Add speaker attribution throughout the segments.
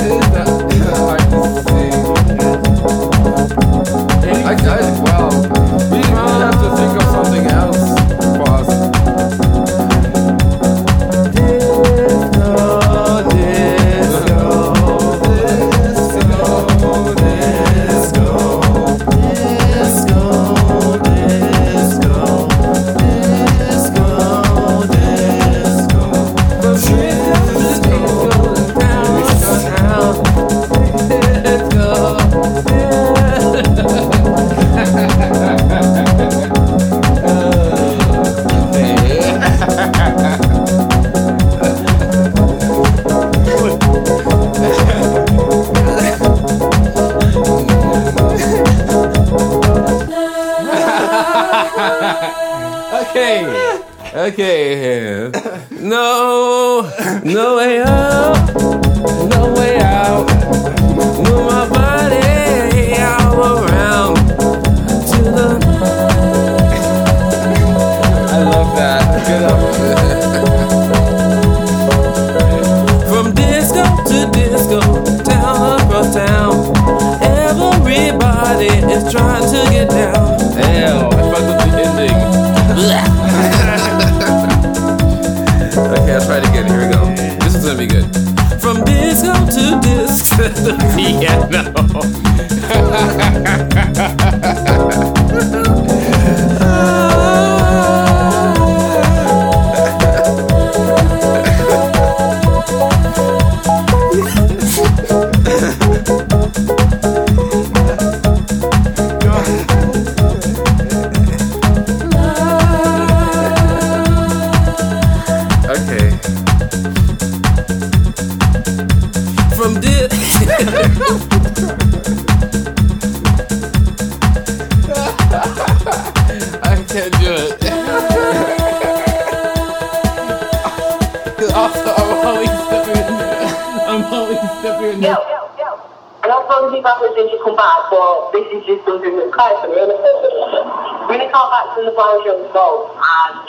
Speaker 1: I,
Speaker 2: I, I, Everybody is trying to get down. Hell.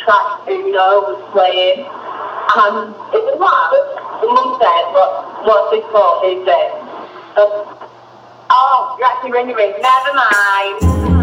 Speaker 2: track Uno was playing. And it was mad. The mum said, what, what's this for? Who's this? Uh, oh, you're actually ringing me. Never mind.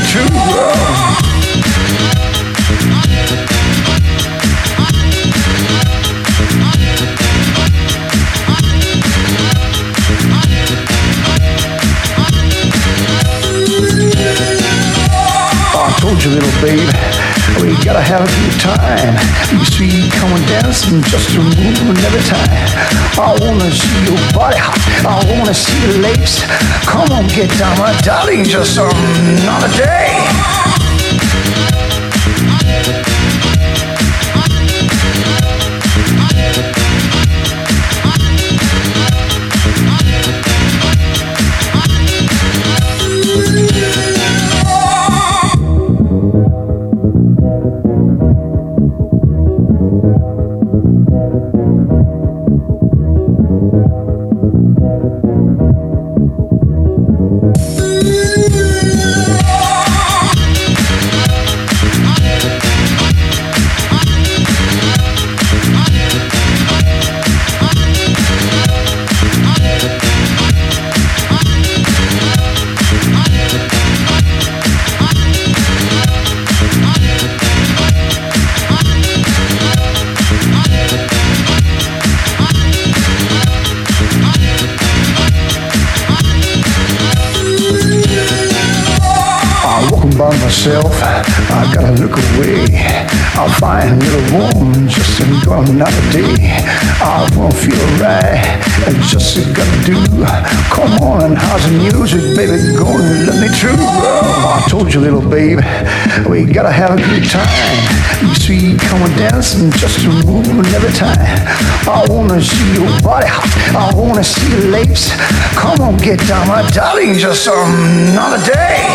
Speaker 3: Me through. told you, little babe, we gotta have a good time. You see, come and dance and just a moving every time. I wanna see your body hot. I wanna see your legs. Come on, get down, my darling, just another day. Music, baby? Go and let me through. Oh, I told you, little babe, we gotta have a good time. You see, come on dancing just to move every time. I wanna see your body I wanna see your lips. Come on, get down, my darling, just another day.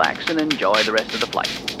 Speaker 4: relax, and enjoy the
Speaker 5: rest of the flight.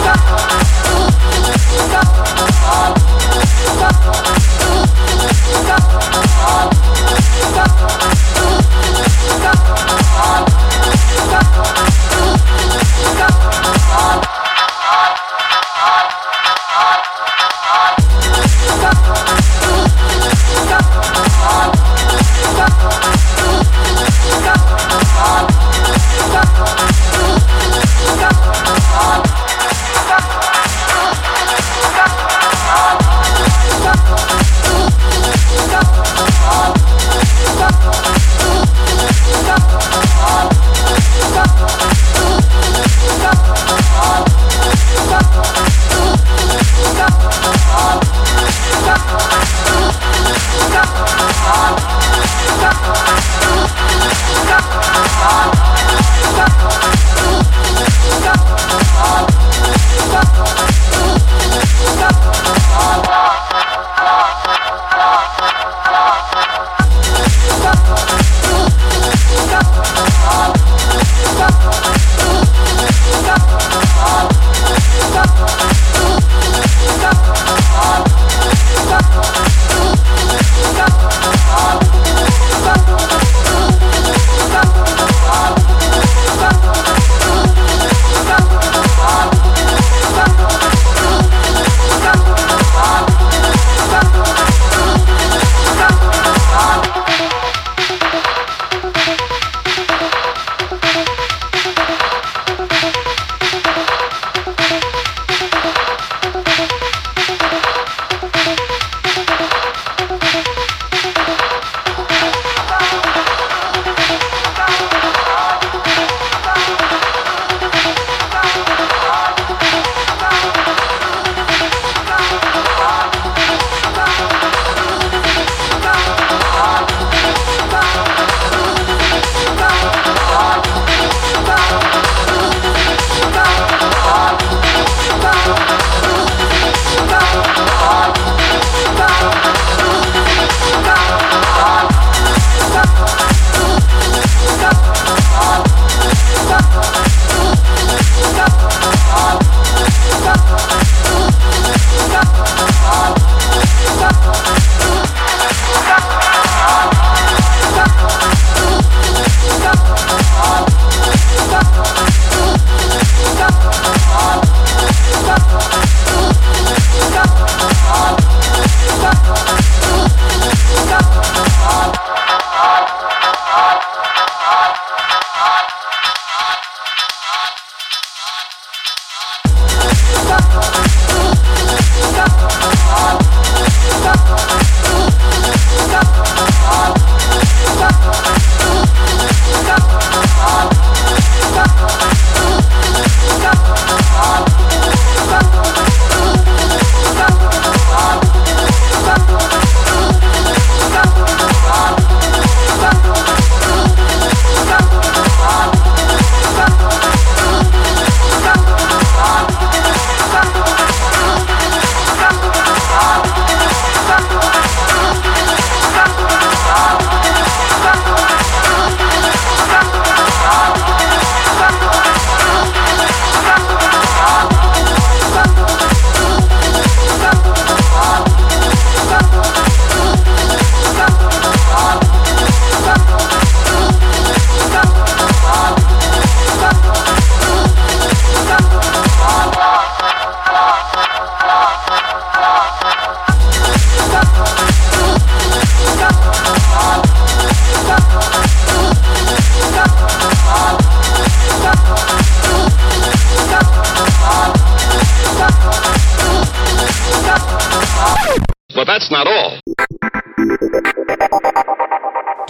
Speaker 5: どこに行って行ったことない。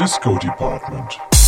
Speaker 6: Disco
Speaker 7: Department.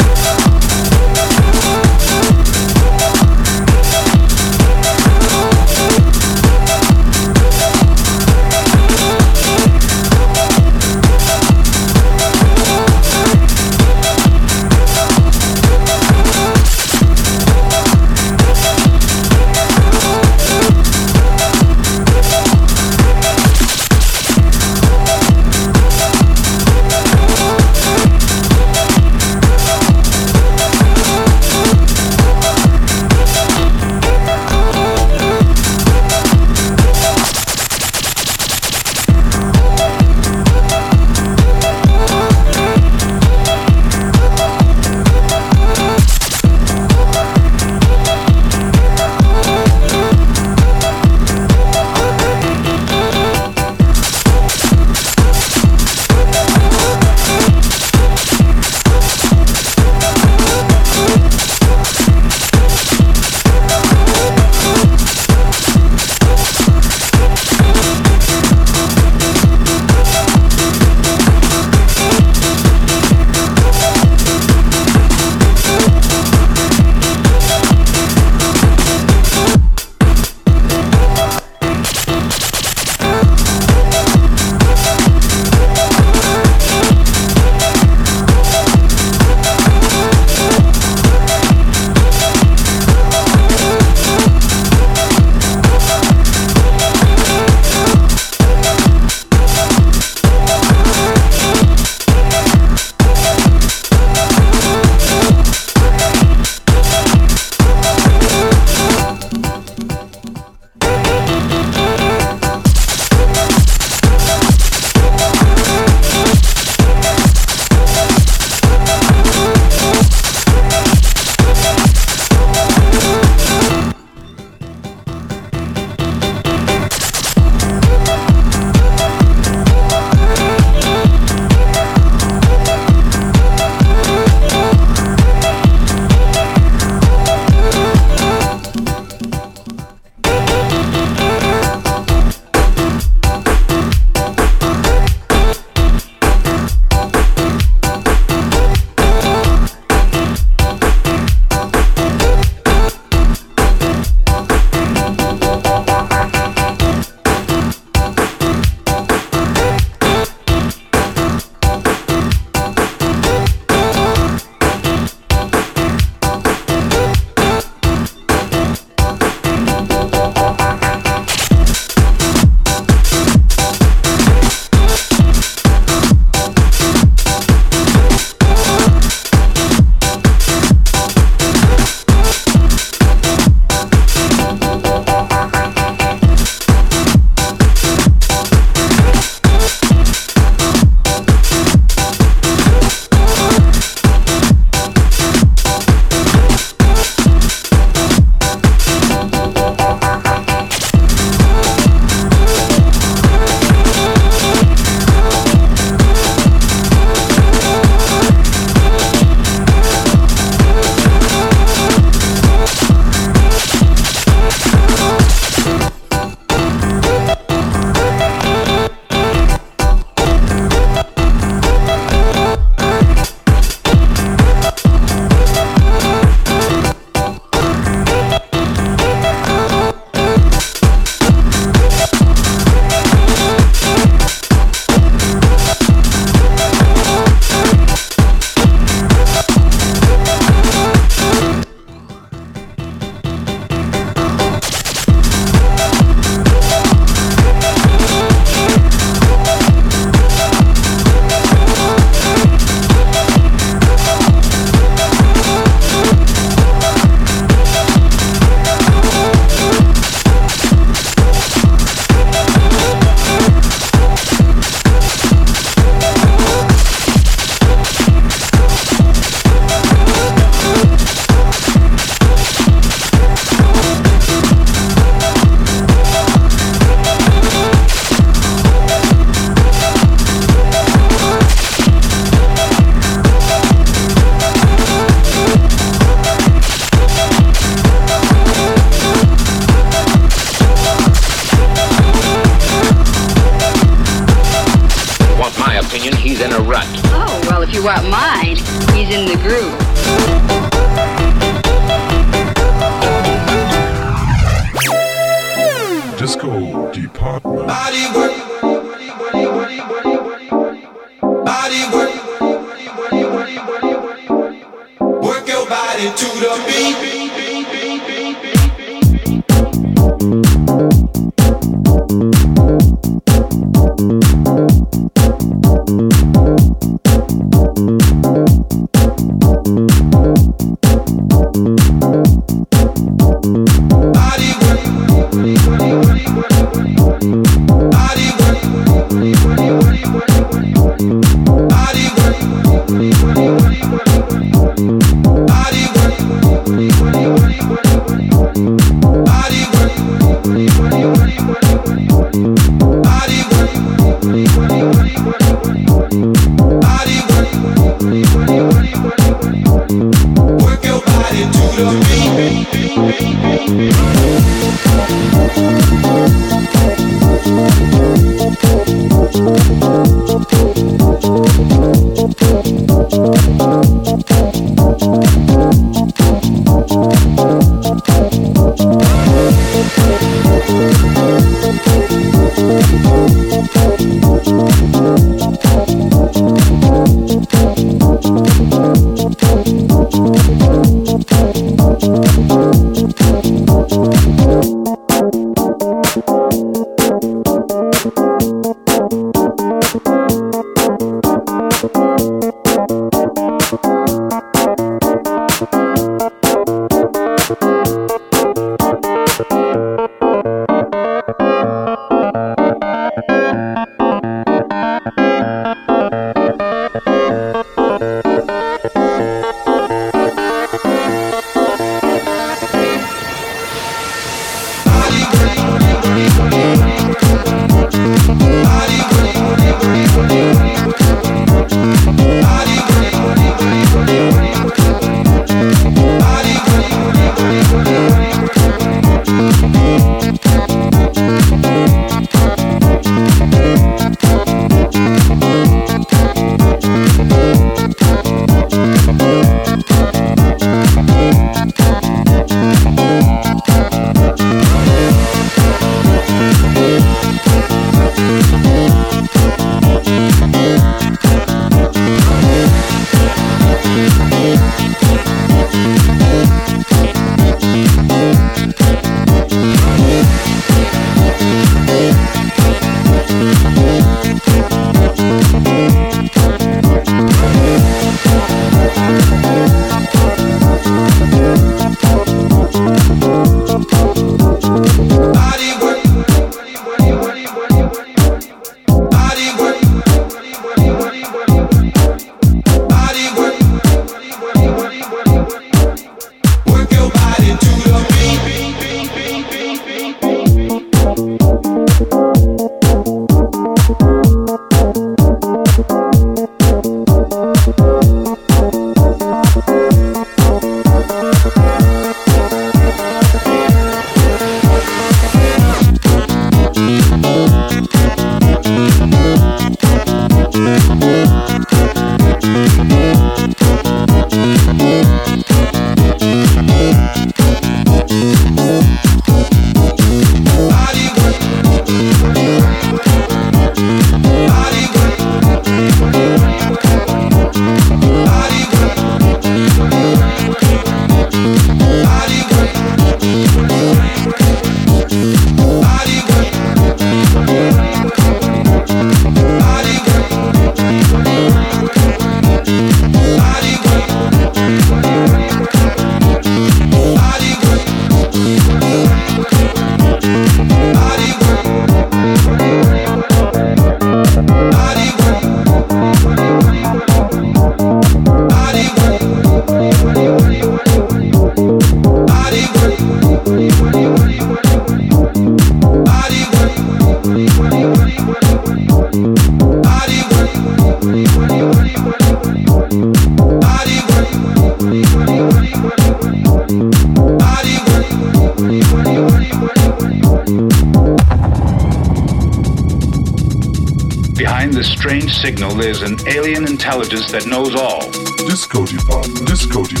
Speaker 7: Alien intelligence that knows all.
Speaker 8: Disco Department, Disco Department,